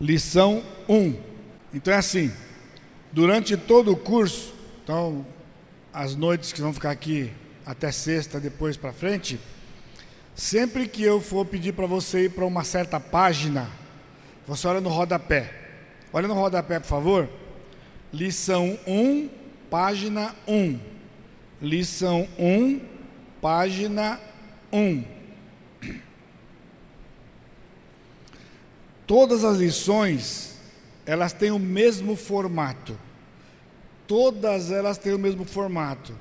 lição 1. Então é assim, durante todo o curso, então as noites que vão ficar aqui até sexta, depois para frente, sempre que eu for pedir para você ir para uma certa página, você olha no rodapé. Olha no rodapé, por favor. Lição 1, página 1. Lição 1, página 1. Todas as lições, elas têm o mesmo formato. Todas elas têm o mesmo formato.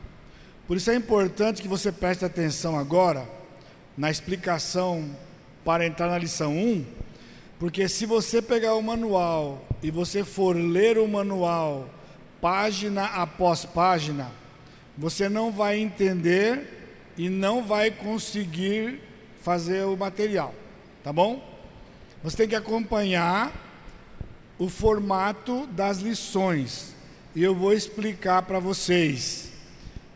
Por isso é importante que você preste atenção agora na explicação para entrar na lição 1, porque se você pegar o manual e você for ler o manual página após página, você não vai entender e não vai conseguir fazer o material, tá bom? Você tem que acompanhar o formato das lições. E eu vou explicar para vocês.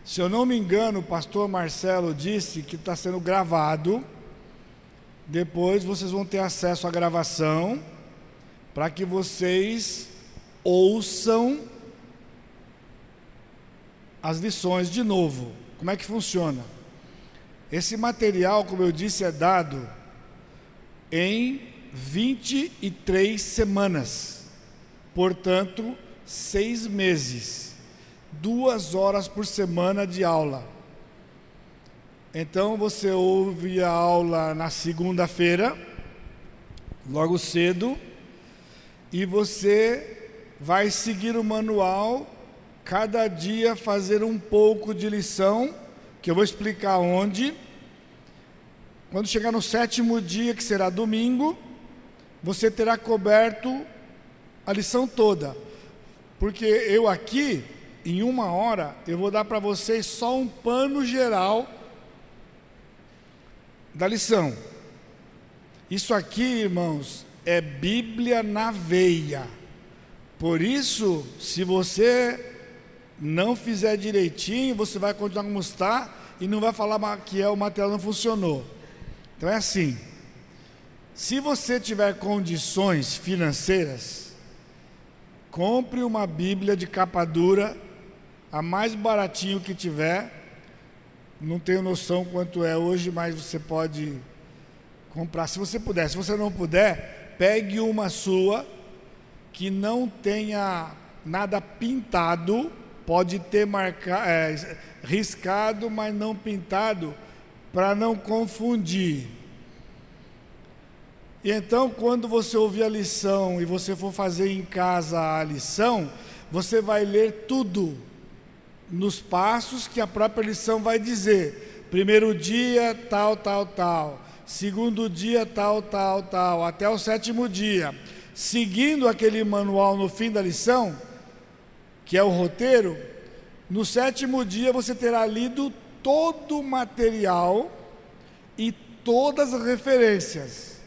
Se eu não me engano, o pastor Marcelo disse que está sendo gravado. Depois vocês vão ter acesso à gravação para que vocês ouçam as lições de novo. Como é que funciona? Esse material, como eu disse, é dado em 23 semanas, portanto, seis meses, duas horas por semana de aula. Então você ouve a aula na segunda-feira, logo cedo, e você vai seguir o manual, cada dia fazer um pouco de lição, que eu vou explicar onde. Quando chegar no sétimo dia, que será domingo, você terá coberto a lição toda. Porque eu aqui, em uma hora, eu vou dar para vocês só um pano geral da lição. Isso aqui, irmãos, é Bíblia na veia. Por isso, se você não fizer direitinho, você vai continuar como está e não vai falar que é o material não funcionou. Então é assim. Se você tiver condições financeiras, compre uma Bíblia de capa dura, a mais baratinho que tiver. Não tenho noção quanto é hoje, mas você pode comprar se você puder. Se você não puder, pegue uma sua que não tenha nada pintado, pode ter marca, é, riscado, mas não pintado, para não confundir. E então, quando você ouvir a lição e você for fazer em casa a lição, você vai ler tudo nos passos que a própria lição vai dizer. Primeiro dia, tal, tal, tal. Segundo dia, tal, tal, tal. Até o sétimo dia. Seguindo aquele manual no fim da lição, que é o roteiro, no sétimo dia você terá lido todo o material e todas as referências.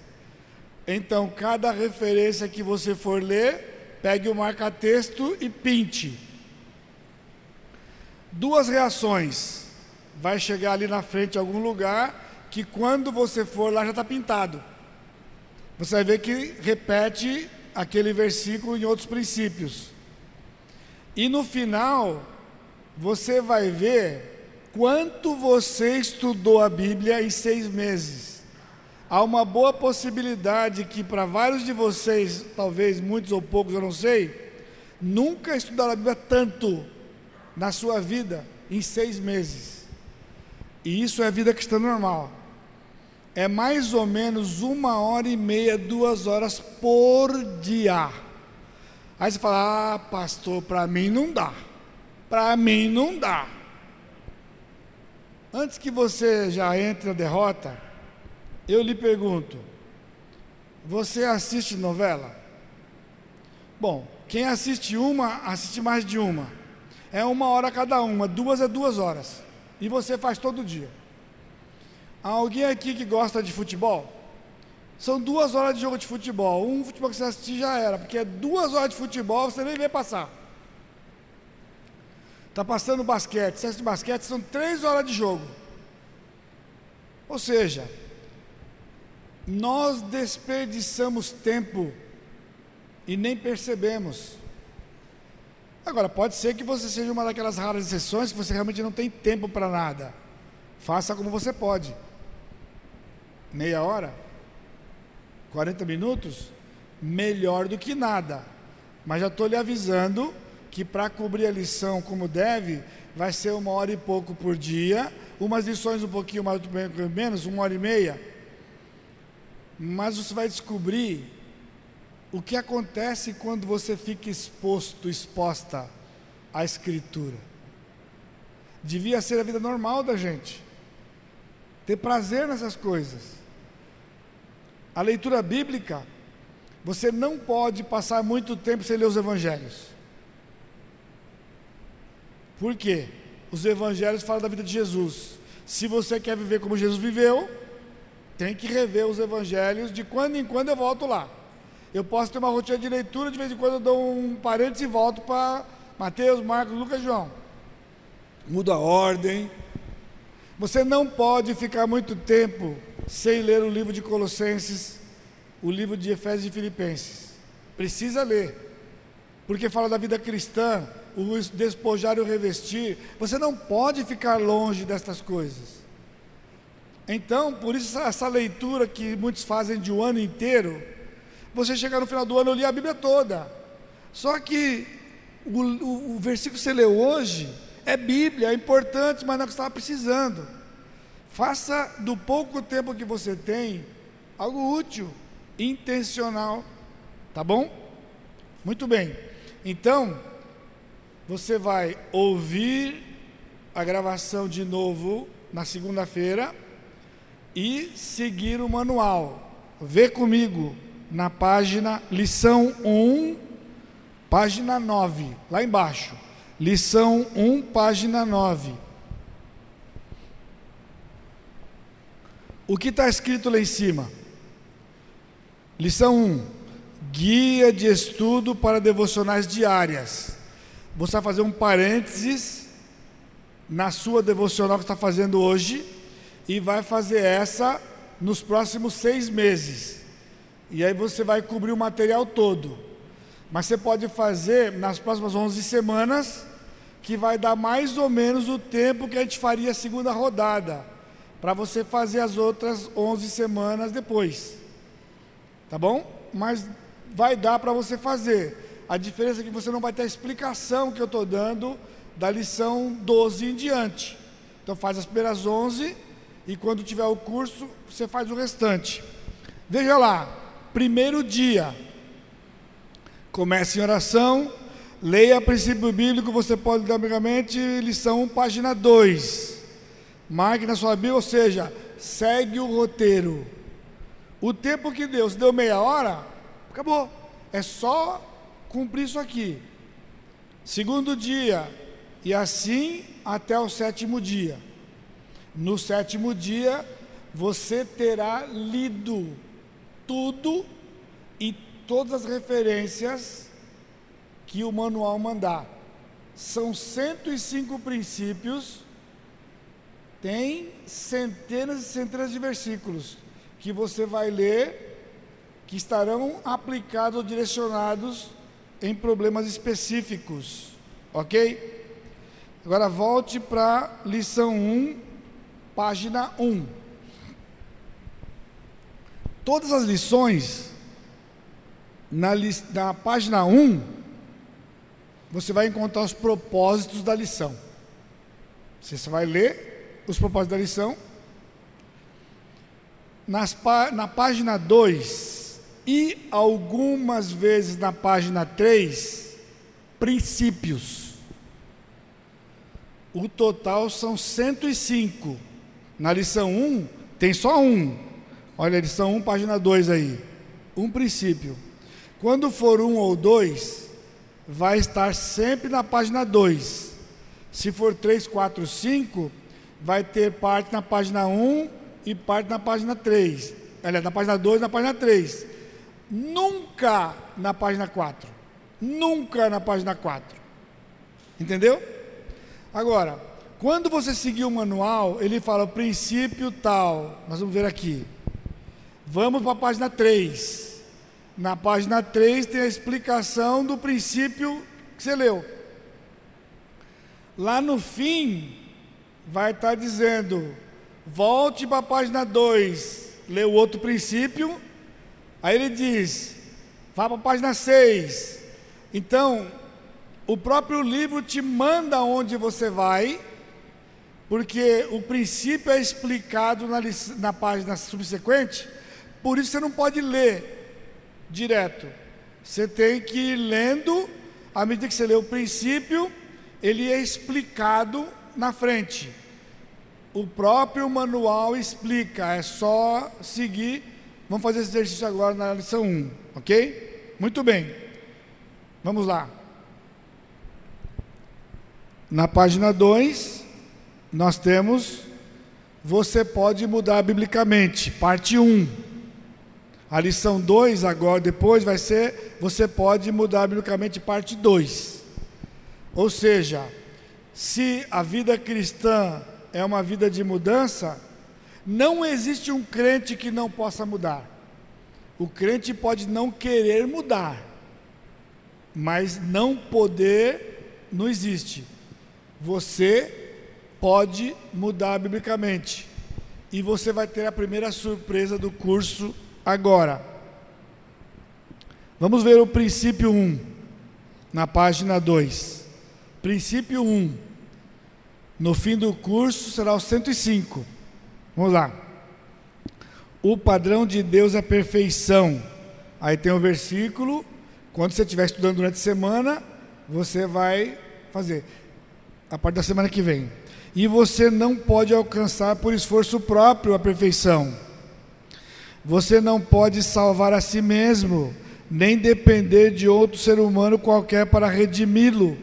Então, cada referência que você for ler, pegue o marca-texto e pinte. Duas reações. Vai chegar ali na frente algum lugar que quando você for lá já está pintado. Você vai ver que repete aquele versículo em outros princípios. E no final, você vai ver quanto você estudou a Bíblia em seis meses há uma boa possibilidade que para vários de vocês, talvez muitos ou poucos, eu não sei, nunca estudaram a Bíblia tanto na sua vida em seis meses. E isso é vida cristã normal. É mais ou menos uma hora e meia, duas horas por dia. Aí você fala, ah, pastor, para mim não dá. Para mim não dá. Antes que você já entre na derrota, eu lhe pergunto: você assiste novela? Bom, quem assiste uma, assiste mais de uma. É uma hora cada uma, duas é duas horas. E você faz todo dia. Há alguém aqui que gosta de futebol? São duas horas de jogo de futebol. Um futebol que você assistir já era, porque é duas horas de futebol, você nem vê passar. Está passando basquete, você assiste basquete, são três horas de jogo. Ou seja, nós desperdiçamos tempo e nem percebemos. Agora, pode ser que você seja uma daquelas raras exceções que você realmente não tem tempo para nada. Faça como você pode. Meia hora? 40 minutos? Melhor do que nada. Mas já estou lhe avisando que para cobrir a lição como deve, vai ser uma hora e pouco por dia, umas lições um pouquinho mais menos, uma hora e meia. Mas você vai descobrir o que acontece quando você fica exposto, exposta à Escritura. Devia ser a vida normal da gente, ter prazer nessas coisas. A leitura bíblica, você não pode passar muito tempo sem ler os evangelhos. Por quê? Os evangelhos falam da vida de Jesus. Se você quer viver como Jesus viveu, tem que rever os evangelhos. De quando em quando eu volto lá. Eu posso ter uma rotina de leitura, de vez em quando eu dou um parênteses e volto para Mateus, Marcos, Lucas e João. Muda a ordem. Você não pode ficar muito tempo sem ler o livro de Colossenses, o livro de Efésios e Filipenses. Precisa ler, porque fala da vida cristã, o despojar e o revestir. Você não pode ficar longe destas coisas. Então, por isso, essa leitura que muitos fazem de um ano inteiro, você chegar no final do ano, eu li a Bíblia toda. Só que o, o, o versículo que você leu hoje é Bíblia, é importante, mas não é o que você estava precisando. Faça do pouco tempo que você tem algo útil, intencional, tá bom? Muito bem. Então, você vai ouvir a gravação de novo na segunda-feira e seguir o manual. Vê comigo na página lição 1, página 9, lá embaixo. Lição 1, página 9. O que está escrito lá em cima? Lição 1: Guia de estudo para devocionais diárias. Você vai fazer um parênteses na sua devocional que está fazendo hoje e vai fazer essa nos próximos seis meses. E aí você vai cobrir o material todo. Mas você pode fazer nas próximas 11 semanas, que vai dar mais ou menos o tempo que a gente faria a segunda rodada, para você fazer as outras 11 semanas depois. Tá bom? Mas vai dar para você fazer. A diferença é que você não vai ter a explicação que eu estou dando da lição 12 em diante. Então faz as primeiras 11 e quando tiver o curso, você faz o restante. Veja lá, primeiro dia. Comece em oração, leia princípio bíblico, você pode dar amigamente, lição 1, página 2. Marque na sua Bíblia, ou seja, segue o roteiro. O tempo que Deus deu meia hora, acabou. É só cumprir isso aqui. Segundo dia, e assim até o sétimo dia. No sétimo dia, você terá lido tudo e todas as referências que o manual mandar. São 105 princípios, tem centenas e centenas de versículos que você vai ler que estarão aplicados ou direcionados em problemas específicos, ok? Agora volte para lição 1, página 1. Todas as lições, na, na página 1, você vai encontrar os propósitos da lição. Você vai ler os propósitos da lição. Nas, na página 2 e algumas vezes na página 3, princípios. O total são 105. Na lição 1, tem só um, Olha, lição 1, página 2 aí. Um princípio. Quando for um ou dois, vai estar sempre na página 2. Se for 3, 4, 5, vai ter parte na página 1 e parte na página 3. Aliás, na página 2 na página 3. Nunca na página 4. Nunca na página 4. Entendeu? Agora, quando você seguir o manual, ele fala princípio tal. Nós vamos ver aqui. Vamos para a página 3. na página 3 tem a explicação do princípio que você leu. Lá no fim, vai estar dizendo: volte para a página 2, lê o outro princípio. Aí ele diz: vá para a página 6. Então, o próprio livro te manda onde você vai, porque o princípio é explicado na, na página subsequente, por isso você não pode ler direto. Você tem que ir lendo, à medida que você lê o princípio, ele é explicado na frente. O próprio manual explica, é só seguir. Vamos fazer esse exercício agora na lição 1, ok? Muito bem. Vamos lá. Na página 2, nós temos Você pode mudar biblicamente, parte 1. A lição 2 agora, depois vai ser Você pode mudar biblicamente, parte 2. Ou seja, se a vida cristã é uma vida de mudança, não existe um crente que não possa mudar. O crente pode não querer mudar, mas não poder não existe. Você pode mudar biblicamente. E você vai ter a primeira surpresa do curso agora. Vamos ver o princípio 1, na página 2. Princípio 1. No fim do curso será o 105. Vamos lá. O padrão de Deus é perfeição. Aí tem o versículo. Quando você estiver estudando durante a semana, você vai fazer. A parte da semana que vem. E você não pode alcançar por esforço próprio a perfeição. Você não pode salvar a si mesmo, nem depender de outro ser humano qualquer para redimi-lo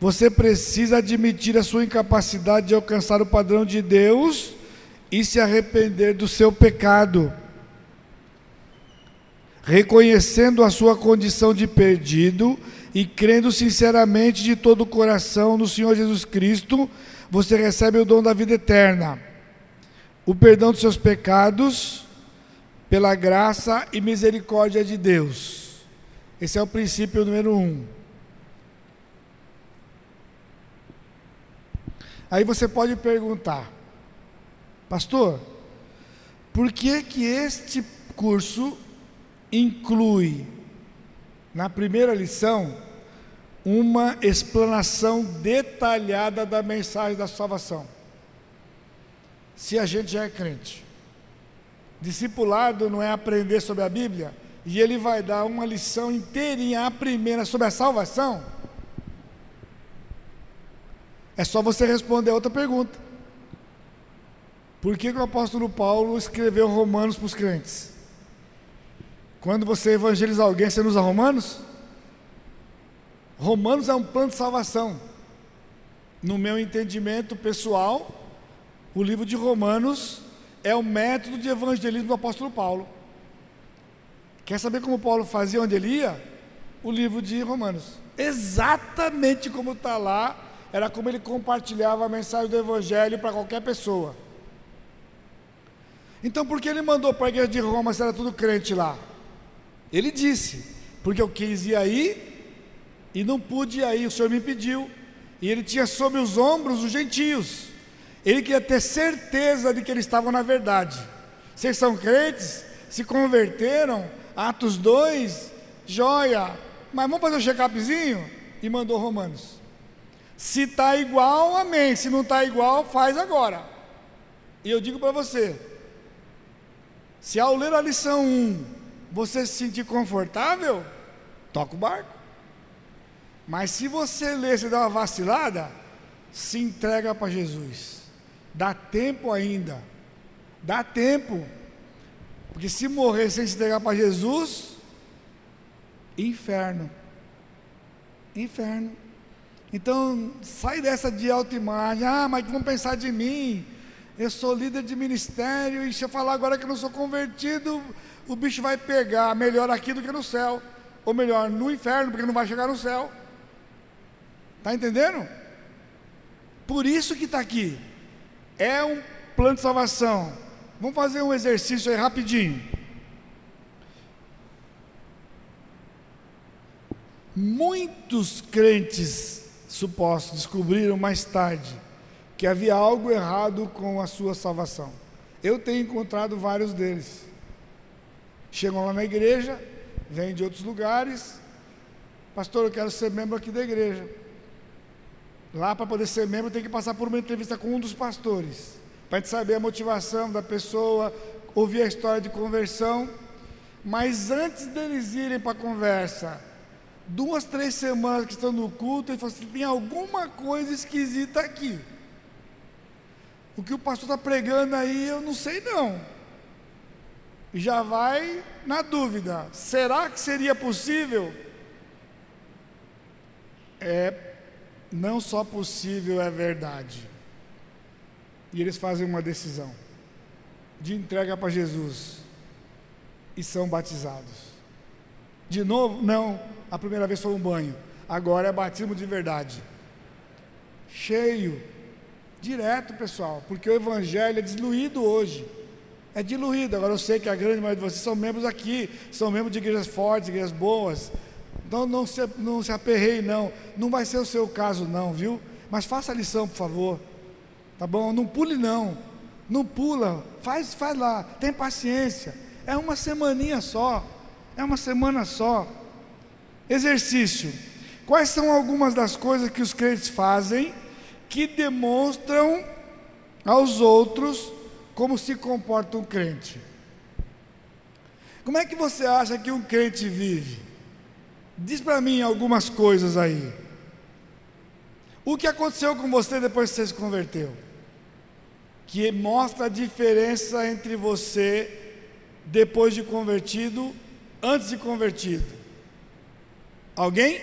você precisa admitir a sua incapacidade de alcançar o padrão de Deus e se arrepender do seu pecado. Reconhecendo a sua condição de perdido e crendo sinceramente de todo o coração no Senhor Jesus Cristo, você recebe o dom da vida eterna, o perdão dos seus pecados, pela graça e misericórdia de Deus. Esse é o princípio número um. Aí você pode perguntar, pastor, por que que este curso inclui na primeira lição uma explanação detalhada da mensagem da salvação? Se a gente já é crente. Discipulado não é aprender sobre a Bíblia e ele vai dar uma lição inteirinha, a primeira sobre a salvação é só você responder a outra pergunta. Por que, que o apóstolo Paulo escreveu Romanos para os crentes? Quando você evangeliza alguém, você não usa Romanos? Romanos é um plano de salvação. No meu entendimento pessoal, o livro de Romanos é o método de evangelismo do apóstolo Paulo. Quer saber como Paulo fazia onde ele ia? O livro de Romanos. Exatamente como está lá era como ele compartilhava a mensagem do Evangelho para qualquer pessoa. Então, por que ele mandou para a igreja de Roma se era tudo crente lá? Ele disse, porque eu quis ir aí e não pude aí, o Senhor me impediu. E ele tinha sob os ombros os gentios. Ele queria ter certeza de que eles estavam na verdade. Vocês são crentes? Se converteram? Atos 2, joia. Mas vamos fazer um check-upzinho? E mandou Romanos. Se está igual, amém. Se não está igual, faz agora. E eu digo para você: se ao ler a lição 1 você se sentir confortável, toca o barco. Mas se você ler e dá uma vacilada, se entrega para Jesus. Dá tempo ainda. Dá tempo. Porque se morrer sem se entregar para Jesus, inferno. Inferno. Então, sai dessa de autoimagem. Ah, mas vão pensar de mim? Eu sou líder de ministério e se eu falar agora que eu não sou convertido, o bicho vai pegar melhor aqui do que no céu. Ou melhor, no inferno, porque não vai chegar no céu. Está entendendo? Por isso que está aqui. É um plano de salvação. Vamos fazer um exercício aí rapidinho. Muitos crentes supostos descobriram mais tarde que havia algo errado com a sua salvação. Eu tenho encontrado vários deles. Chegam lá na igreja, vêm de outros lugares. Pastor, eu quero ser membro aqui da igreja. Lá para poder ser membro tem que passar por uma entrevista com um dos pastores, para gente saber a motivação da pessoa, ouvir a história de conversão. Mas antes deles irem para a conversa, duas, três semanas que estão no culto, ele fala assim: tem alguma coisa esquisita aqui. O que o pastor está pregando aí, eu não sei não. Já vai na dúvida: será que seria possível? É não só possível, é verdade. E eles fazem uma decisão de entrega para Jesus e são batizados. De novo, não, a primeira vez foi um banho, agora é batismo de verdade. Cheio, direto, pessoal, porque o evangelho é diluído hoje. É diluído. Agora eu sei que a grande maioria de vocês são membros aqui, são membros de igrejas fortes, igrejas boas, então não se, não se não. Não vai ser o seu caso, não, viu? Mas faça a lição, por favor. Tá bom? Não pule, não. Não pula. Faz, faz lá. Tem paciência. É uma semaninha só. É uma semana só. Exercício. Quais são algumas das coisas que os crentes fazem que demonstram aos outros como se comporta um crente? Como é que você acha que um crente vive? Diz para mim algumas coisas aí. O que aconteceu com você depois que você se converteu? Que mostra a diferença entre você depois de convertido, antes de convertido. Alguém?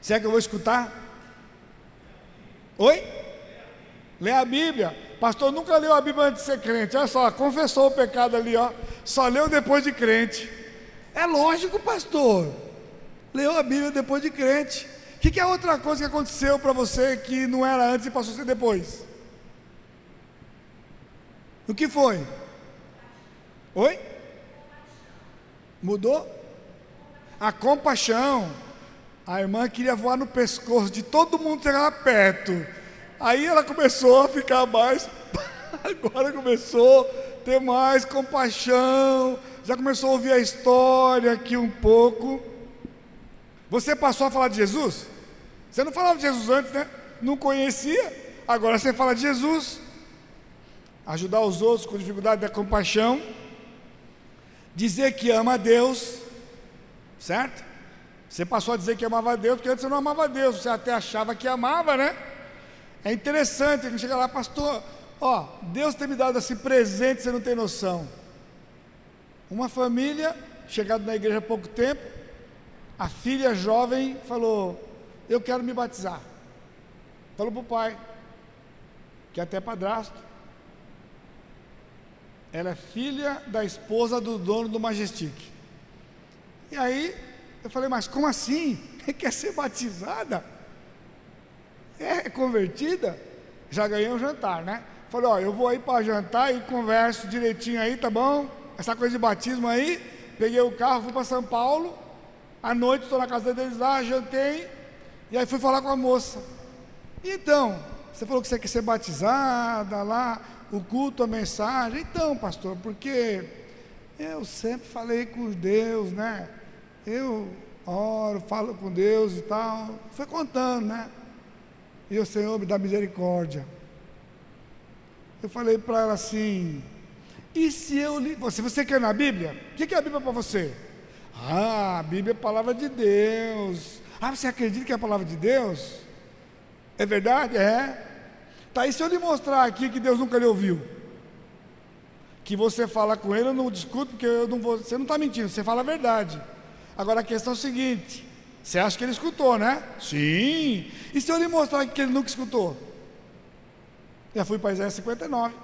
Será que eu vou escutar? Oi? Lê a Bíblia. Pastor nunca leu a Bíblia antes de ser crente. Olha só, confessou o pecado ali, ó. Só leu depois de crente. É lógico, pastor leu a Bíblia depois de crente. O que, que é outra coisa que aconteceu para você que não era antes e passou a ser depois? O que foi? Oi? Mudou? A compaixão. A irmã queria voar no pescoço de todo mundo que chegava perto. Aí ela começou a ficar mais. Agora começou a ter mais compaixão. Já começou a ouvir a história aqui um pouco. Você passou a falar de Jesus? Você não falava de Jesus antes, né? Não conhecia. Agora você fala de Jesus. Ajudar os outros com dificuldade da compaixão. Dizer que ama a Deus. Certo? Você passou a dizer que amava a Deus, porque antes você não amava a Deus, você até achava que amava, né? É interessante, ele chega lá, pastor, ó, Deus tem me dado esse presente, você não tem noção. Uma família, chegado na igreja há pouco tempo, a filha jovem falou: Eu quero me batizar. Falou para o pai, que é até padrasto. Ela é filha da esposa do dono do Majestic. E aí eu falei: Mas como assim? Quer ser batizada? É convertida? Já ganhei um jantar, né? Falei: Ó, eu vou aí para jantar e converso direitinho aí, tá bom? Essa coisa de batismo aí. Peguei o carro, fui para São Paulo. À noite estou na casa deles lá, jantei, e aí fui falar com a moça. Então, você falou que você quer ser batizada lá, o culto, a mensagem. Então, pastor, porque eu sempre falei com Deus, né? Eu oro, falo com Deus e tal. Foi contando, né? E o Senhor me dá misericórdia. Eu falei para ela assim: e se eu li. Você quer na Bíblia, o que é a Bíblia para você? Ah, a Bíblia é a palavra de Deus. Ah, você acredita que é a palavra de Deus? É verdade? É. Tá, e se eu lhe mostrar aqui que Deus nunca lhe ouviu? Que você fala com ele, eu não discuto, porque eu não vou, você não está mentindo, você fala a verdade. Agora a questão é a seguinte: você acha que ele escutou, né? Sim. E se eu lhe mostrar que ele nunca escutou? Já fui para Isaías 59.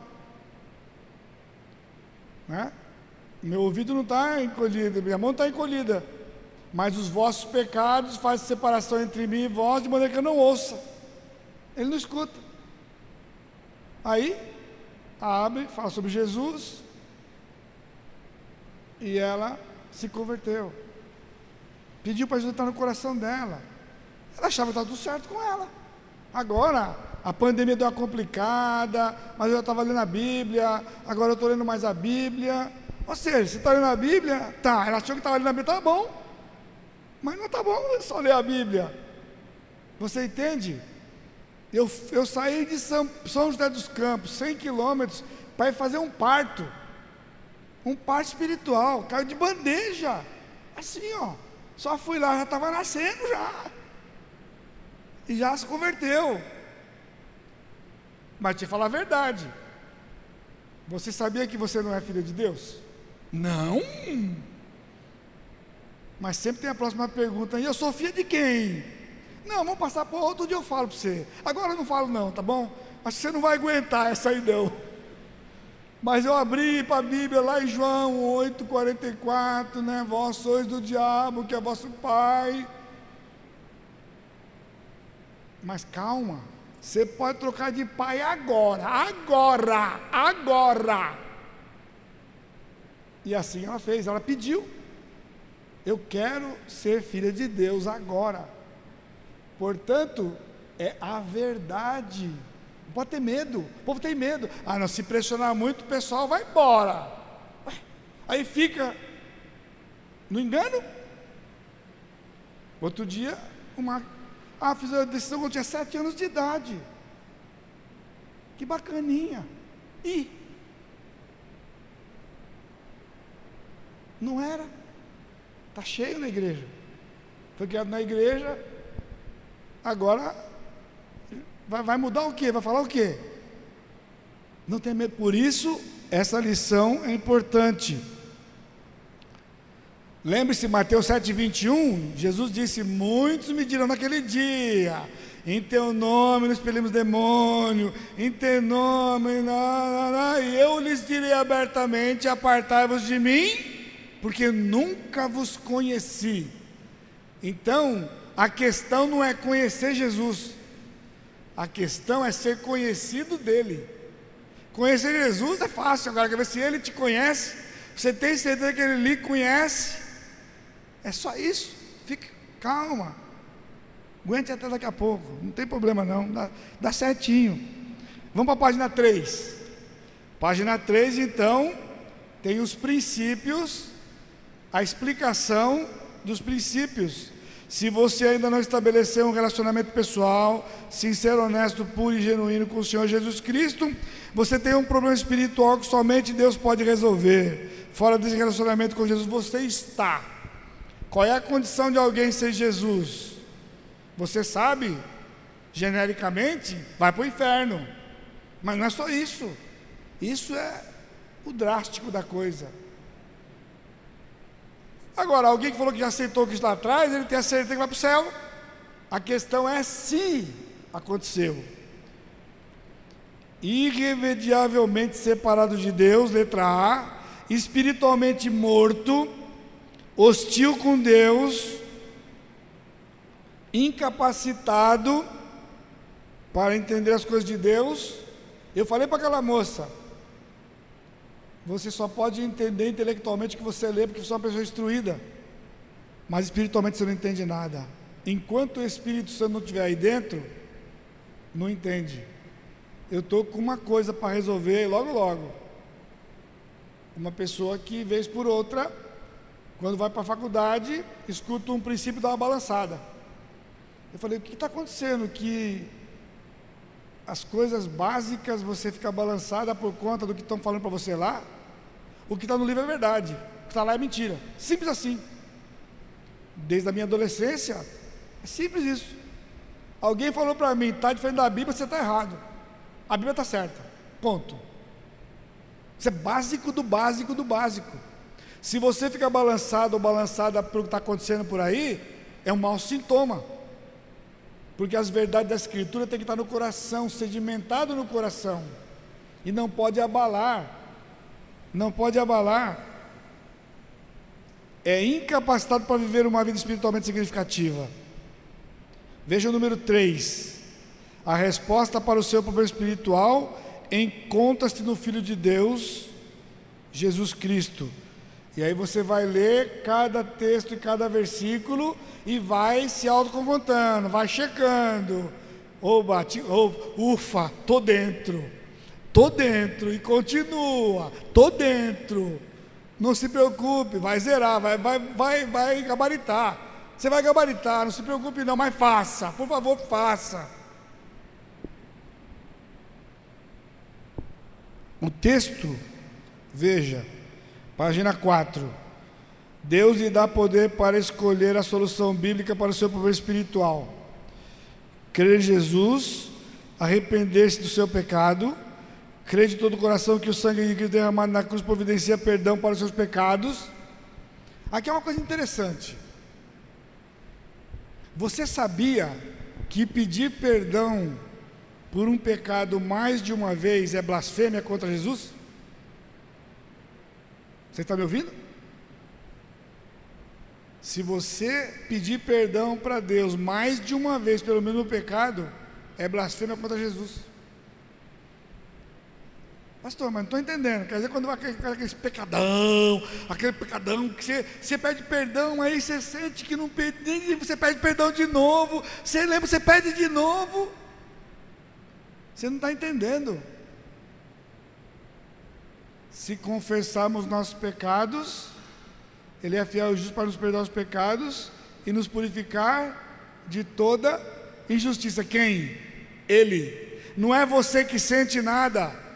Né? Meu ouvido não está encolhido, minha mão está encolhida. Mas os vossos pecados fazem separação entre mim e vós, de maneira que eu não ouça. Ele não escuta. Aí, abre, fala sobre Jesus. E ela se converteu. Pediu para Jesus entrar no coração dela. Ela achava que estava tudo certo com ela. Agora, a pandemia deu uma complicada, mas eu estava lendo a Bíblia, agora eu estou lendo mais a Bíblia. Ou seja, você está lendo a Bíblia? Tá, ela achou que estava lendo a Bíblia, tá bom. Mas não está bom só ler a Bíblia. Você entende? Eu, eu saí de São, São José dos Campos, 100 quilômetros, para ir fazer um parto. Um parto espiritual, caiu de bandeja. Assim, ó. Só fui lá, já estava nascendo já. E já se converteu. Mas te falar a verdade. Você sabia que você não é filha de Deus? Não. Mas sempre tem a próxima pergunta. E eu sou filha de quem? Não, vamos passar por outro dia eu falo para você. Agora eu não falo não, tá bom? Acho que você não vai aguentar essa aí não. Mas eu abri para a Bíblia lá em João 8,44, né? Vós sois do diabo, que é vosso pai. Mas calma, você pode trocar de pai agora, agora, agora. E assim ela fez, ela pediu. Eu quero ser filha de Deus agora. Portanto, é a verdade. Não pode ter medo. O povo tem medo. Ah, não, se pressionar muito, o pessoal vai embora. Aí fica no engano. Outro dia, uma. Ah, fiz a decisão quando tinha sete anos de idade. Que bacaninha. E Não era. Está cheio na igreja. Foi criado na igreja. Agora vai, vai mudar o quê? Vai falar o quê? Não tem medo. Por isso, essa lição é importante. Lembre-se, Mateus 7,21, Jesus disse: Muitos me dirão naquele dia, em teu nome nos expelimos demônio, em teu nome, e eu lhes direi abertamente: Apartai-vos de mim, porque nunca vos conheci. Então, a questão não é conhecer Jesus, a questão é ser conhecido dele. Conhecer Jesus é fácil, agora quer ver se ele te conhece, você tem certeza que ele lhe conhece, é só isso, fique calma, aguente até daqui a pouco, não tem problema não, dá, dá certinho. Vamos para a página 3. Página 3, então, tem os princípios a explicação dos princípios. Se você ainda não estabeleceu um relacionamento pessoal, sincero, honesto, puro e genuíno com o Senhor Jesus Cristo, você tem um problema espiritual que somente Deus pode resolver. Fora desse relacionamento com Jesus, você está. Qual é a condição de alguém ser Jesus? Você sabe, genericamente, vai para o inferno. Mas não é só isso. Isso é o drástico da coisa. Agora, alguém que falou que já aceitou que está atrás, ele tem a certeza que vai para o céu. A questão é se aconteceu. Irremediavelmente separado de Deus, letra A, espiritualmente morto, hostil com Deus, incapacitado para entender as coisas de Deus. Eu falei para aquela moça, você só pode entender intelectualmente o que você lê porque você é uma pessoa instruída. Mas espiritualmente você não entende nada. Enquanto o Espírito Santo não estiver aí dentro, não entende. Eu estou com uma coisa para resolver logo, logo. Uma pessoa que, vez por outra, quando vai para a faculdade, escuta um princípio e dá uma balançada. Eu falei, o que está acontecendo? Que as coisas básicas você fica balançada por conta do que estão falando para você lá? O que está no livro é verdade, o que está lá é mentira. Simples assim. Desde a minha adolescência, é simples isso. Alguém falou para mim, está diferente da Bíblia, você está errado. A Bíblia está certa. Ponto. Isso é básico do básico do básico. Se você fica balançado ou balançada pelo que está acontecendo por aí, é um mau sintoma. Porque as verdades da Escritura têm que estar no coração, sedimentado no coração. E não pode abalar não pode abalar, é incapacitado para viver uma vida espiritualmente significativa. Veja o número 3. A resposta para o seu problema espiritual encontra-se no Filho de Deus, Jesus Cristo. E aí você vai ler cada texto e cada versículo e vai se autoconfrontando, vai checando. Ou bate, ou ufa, tô dentro. Tô dentro e continua. Tô dentro. Não se preocupe, vai zerar, vai, vai, vai, vai gabaritar. Você vai gabaritar, não se preocupe não, mas faça, por favor, faça. O texto, veja, página 4. Deus lhe dá poder para escolher a solução bíblica para o seu problema espiritual. Crer em Jesus, arrepender-se do seu pecado, crer de todo o coração que o sangue de Cristo derramado na cruz providencia perdão para os seus pecados. Aqui é uma coisa interessante. Você sabia que pedir perdão por um pecado mais de uma vez é blasfêmia contra Jesus? Você está me ouvindo? Se você pedir perdão para Deus mais de uma vez pelo mesmo pecado, é blasfêmia contra Jesus. Pastor, mas não estou entendendo. Quer dizer, quando vai aquele, aquele pecadão, aquele pecadão que você, você pede perdão, aí você sente que não pede, você pede perdão de novo, você lembra, você pede de novo. Você não está entendendo. Se confessarmos nossos pecados, Ele é fiel e justo para nos perdoar os pecados e nos purificar de toda injustiça. Quem? Ele. Não é você que sente nada.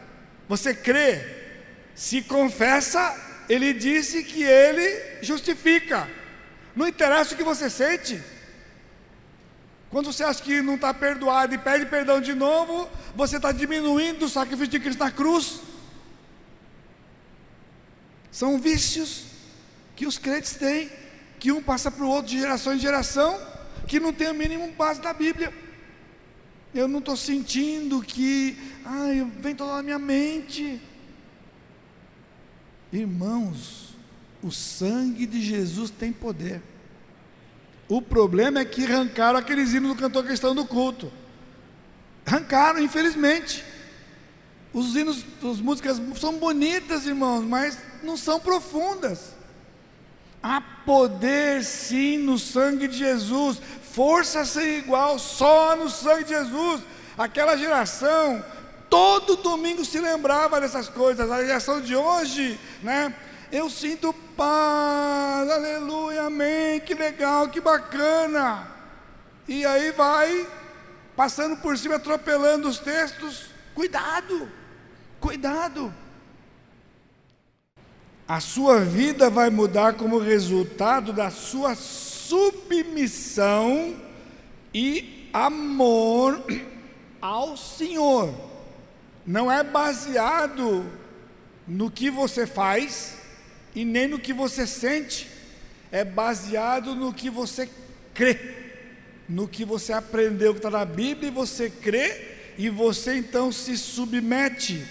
Você crê, se confessa, ele disse que ele justifica. Não interessa o que você sente. Quando você acha que não está perdoado e pede perdão de novo, você está diminuindo o sacrifício de Cristo na cruz. São vícios que os crentes têm, que um passa para o outro de geração em geração, que não tem o mínimo base da Bíblia. Eu não estou sentindo que, ai, vem toda na minha mente. Irmãos, o sangue de Jesus tem poder. O problema é que arrancaram aqueles hinos do cantor cristão do culto. Arrancaram, infelizmente. Os hinos, as músicas são bonitas, irmãos, mas não são profundas. Há poder sim no sangue de Jesus força sem igual, só no sangue de Jesus. Aquela geração, todo domingo se lembrava dessas coisas. A geração de hoje, né? Eu sinto paz, aleluia, amém, que legal, que bacana. E aí vai passando por cima, atropelando os textos. Cuidado, cuidado. A sua vida vai mudar como resultado da sua submissão e amor ao Senhor. Não é baseado no que você faz e nem no que você sente, é baseado no que você crê, no que você aprendeu que está na Bíblia e você crê e você então se submete.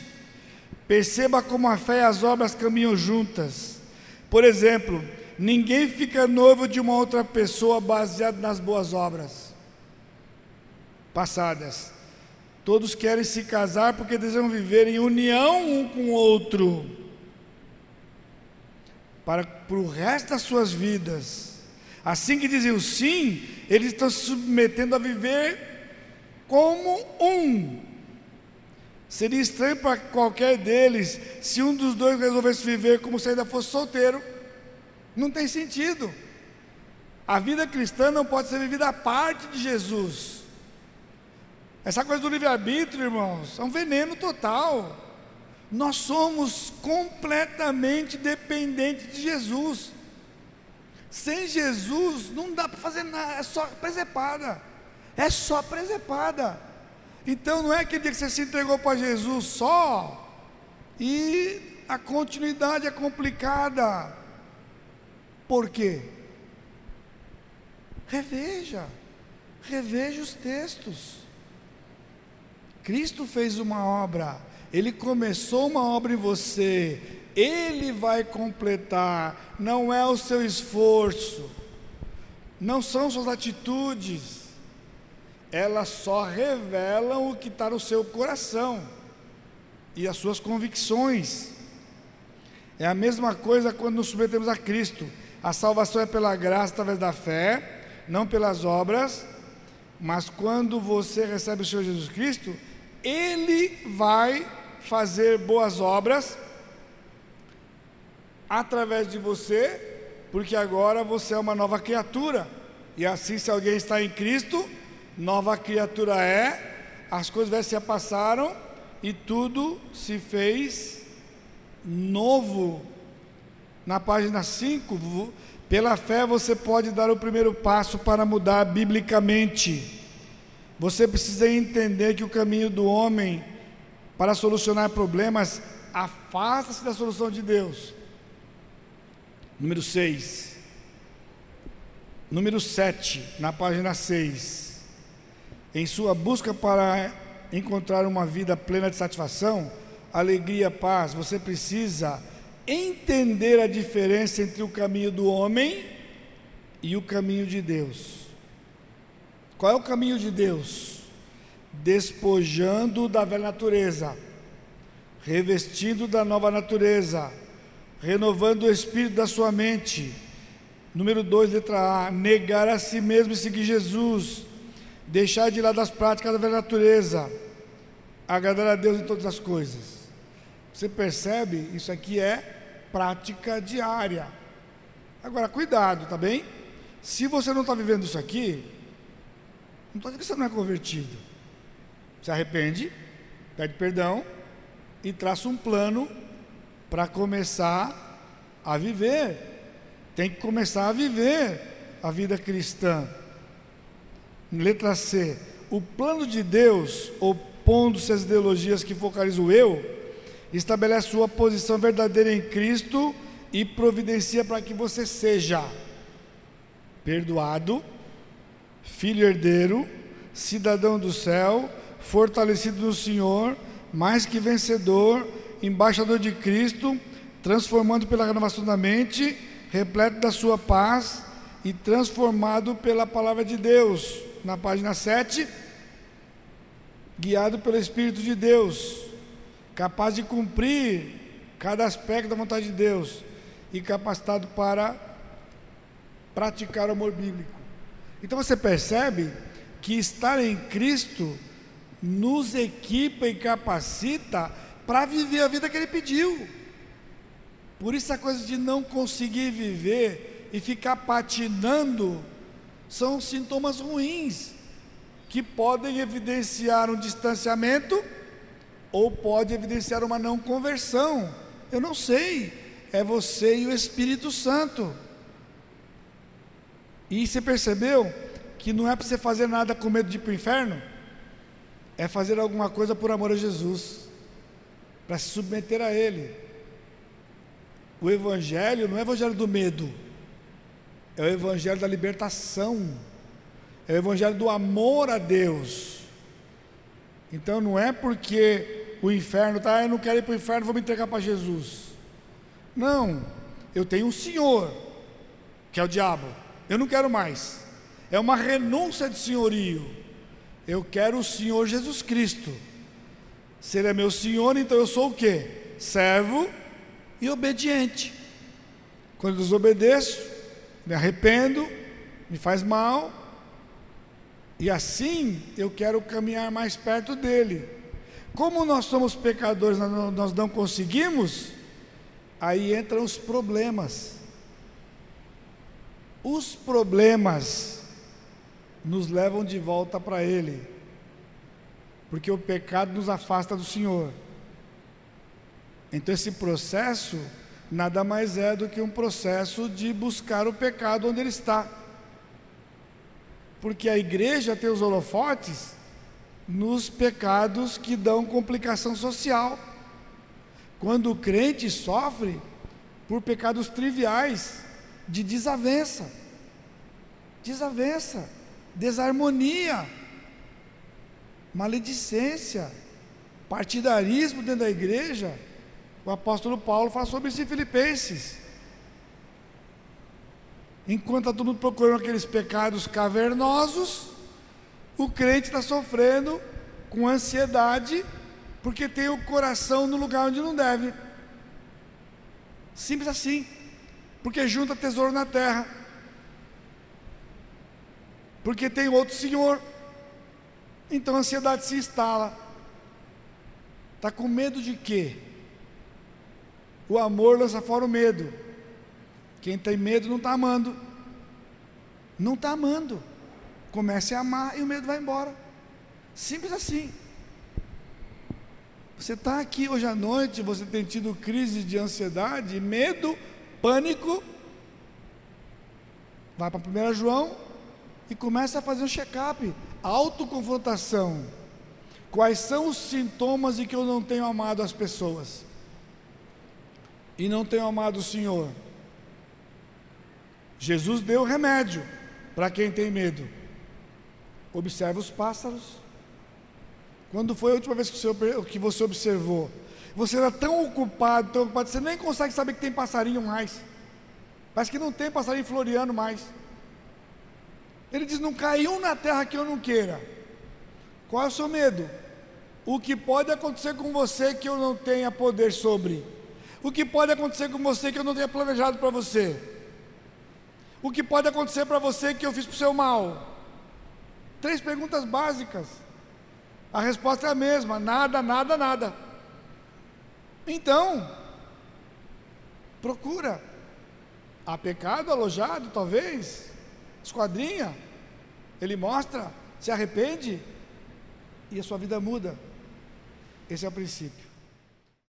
Perceba como a fé e as obras caminham juntas. Por exemplo, Ninguém fica noivo de uma outra pessoa baseado nas boas obras passadas. Todos querem se casar porque desejam viver em união um com o outro. Para, para o resto das suas vidas. Assim que dizem sim, eles estão se submetendo a viver como um. Seria estranho para qualquer deles se um dos dois resolvesse viver como se ainda fosse solteiro. Não tem sentido. A vida cristã não pode ser vivida à parte de Jesus. Essa coisa do livre-arbítrio, irmãos, é um veneno total. Nós somos completamente dependentes de Jesus. Sem Jesus não dá para fazer nada, é só presepada. É só presepada. Então não é aquele dia que você se entregou para Jesus só e a continuidade é complicada. Por quê? Reveja, reveja os textos. Cristo fez uma obra, Ele começou uma obra em você, Ele vai completar, não é o seu esforço, não são suas atitudes, elas só revelam o que está no seu coração e as suas convicções. É a mesma coisa quando nos submetemos a Cristo. A salvação é pela graça através da fé, não pelas obras. Mas quando você recebe o Senhor Jesus Cristo, Ele vai fazer boas obras através de você, porque agora você é uma nova criatura. E assim, se alguém está em Cristo, nova criatura é, as coisas se passaram e tudo se fez novo. Na página 5, pela fé você pode dar o primeiro passo para mudar biblicamente. Você precisa entender que o caminho do homem para solucionar problemas afasta-se da solução de Deus. Número 6. Número 7, na página 6. Em sua busca para encontrar uma vida plena de satisfação, alegria, paz, você precisa entender a diferença entre o caminho do homem e o caminho de Deus. Qual é o caminho de Deus? Despojando da velha natureza, revestindo da nova natureza, renovando o espírito da sua mente. Número 2, letra A, negar a si mesmo e seguir Jesus, deixar de lado as práticas da velha natureza, agradar a Deus em todas as coisas. Você percebe? Isso aqui é prática diária. Agora, cuidado, tá bem? Se você não está vivendo isso aqui, não estou dizendo que você não é convertido. Se arrepende, pede perdão e traça um plano para começar a viver. Tem que começar a viver a vida cristã. Letra C. O plano de Deus, opondo-se às ideologias que focalizam o eu, estabelece sua posição verdadeira em Cristo e providencia para que você seja perdoado, filho herdeiro, cidadão do céu, fortalecido no Senhor, mais que vencedor embaixador de Cristo, transformando pela renovação da mente, repleto da sua paz e transformado pela palavra de Deus. Na página 7, guiado pelo Espírito de Deus, capaz de cumprir cada aspecto da vontade de Deus e capacitado para praticar o amor bíblico. Então você percebe que estar em Cristo nos equipa e capacita para viver a vida que ele pediu. Por isso a coisa de não conseguir viver e ficar patinando são sintomas ruins que podem evidenciar um distanciamento ou pode evidenciar uma não conversão. Eu não sei, é você e o Espírito Santo. E você percebeu que não é para você fazer nada com medo de ir para o inferno? É fazer alguma coisa por amor a Jesus para se submeter a Ele. O Evangelho não é o Evangelho do medo, é o Evangelho da libertação, é o Evangelho do amor a Deus. Então não é porque o inferno está, ah, eu não quero ir para o inferno, vou me entregar para Jesus. Não, eu tenho um Senhor, que é o diabo, eu não quero mais. É uma renúncia de senhorio. Eu quero o Senhor Jesus Cristo. Se ele é meu senhor, então eu sou o quê? Servo e obediente. Quando desobedeço, me arrependo, me faz mal, e assim eu quero caminhar mais perto dele. Como nós somos pecadores, nós não conseguimos, aí entram os problemas. Os problemas nos levam de volta para Ele porque o pecado nos afasta do Senhor. Então, esse processo nada mais é do que um processo de buscar o pecado onde ele está. Porque a igreja tem os holofotes nos pecados que dão complicação social. Quando o crente sofre por pecados triviais, de desavença, desavença, desarmonia maledicência, partidarismo dentro da igreja. O apóstolo Paulo fala sobre isso em Filipenses. Enquanto está todo mundo procurando aqueles pecados cavernosos, o crente está sofrendo com ansiedade, porque tem o coração no lugar onde não deve. Simples assim. Porque junta tesouro na terra. Porque tem outro senhor. Então a ansiedade se instala. Está com medo de quê? O amor lança fora o medo. Quem tem medo não está amando. Não está amando. Comece a amar e o medo vai embora. Simples assim. Você está aqui hoje à noite, você tem tido crise de ansiedade, medo, pânico. Vai para 1 João e começa a fazer um check-up, autoconfrontação. Quais são os sintomas de que eu não tenho amado as pessoas? E não tenho amado o Senhor? Jesus deu remédio para quem tem medo. Observa os pássaros. Quando foi a última vez que você, que você observou? Você era tão ocupado, tão ocupado, você nem consegue saber que tem passarinho mais. Parece que não tem passarinho floreando mais. Ele diz: Não caiu na terra que eu não queira. Qual é o seu medo? O que pode acontecer com você que eu não tenha poder sobre? O que pode acontecer com você que eu não tenha planejado para você? O que pode acontecer para você que eu fiz para o seu mal? Três perguntas básicas. A resposta é a mesma: nada, nada, nada. Então, procura. Há pecado alojado, talvez? esquadrinha, ele mostra, se arrepende e a sua vida muda. Esse é o princípio.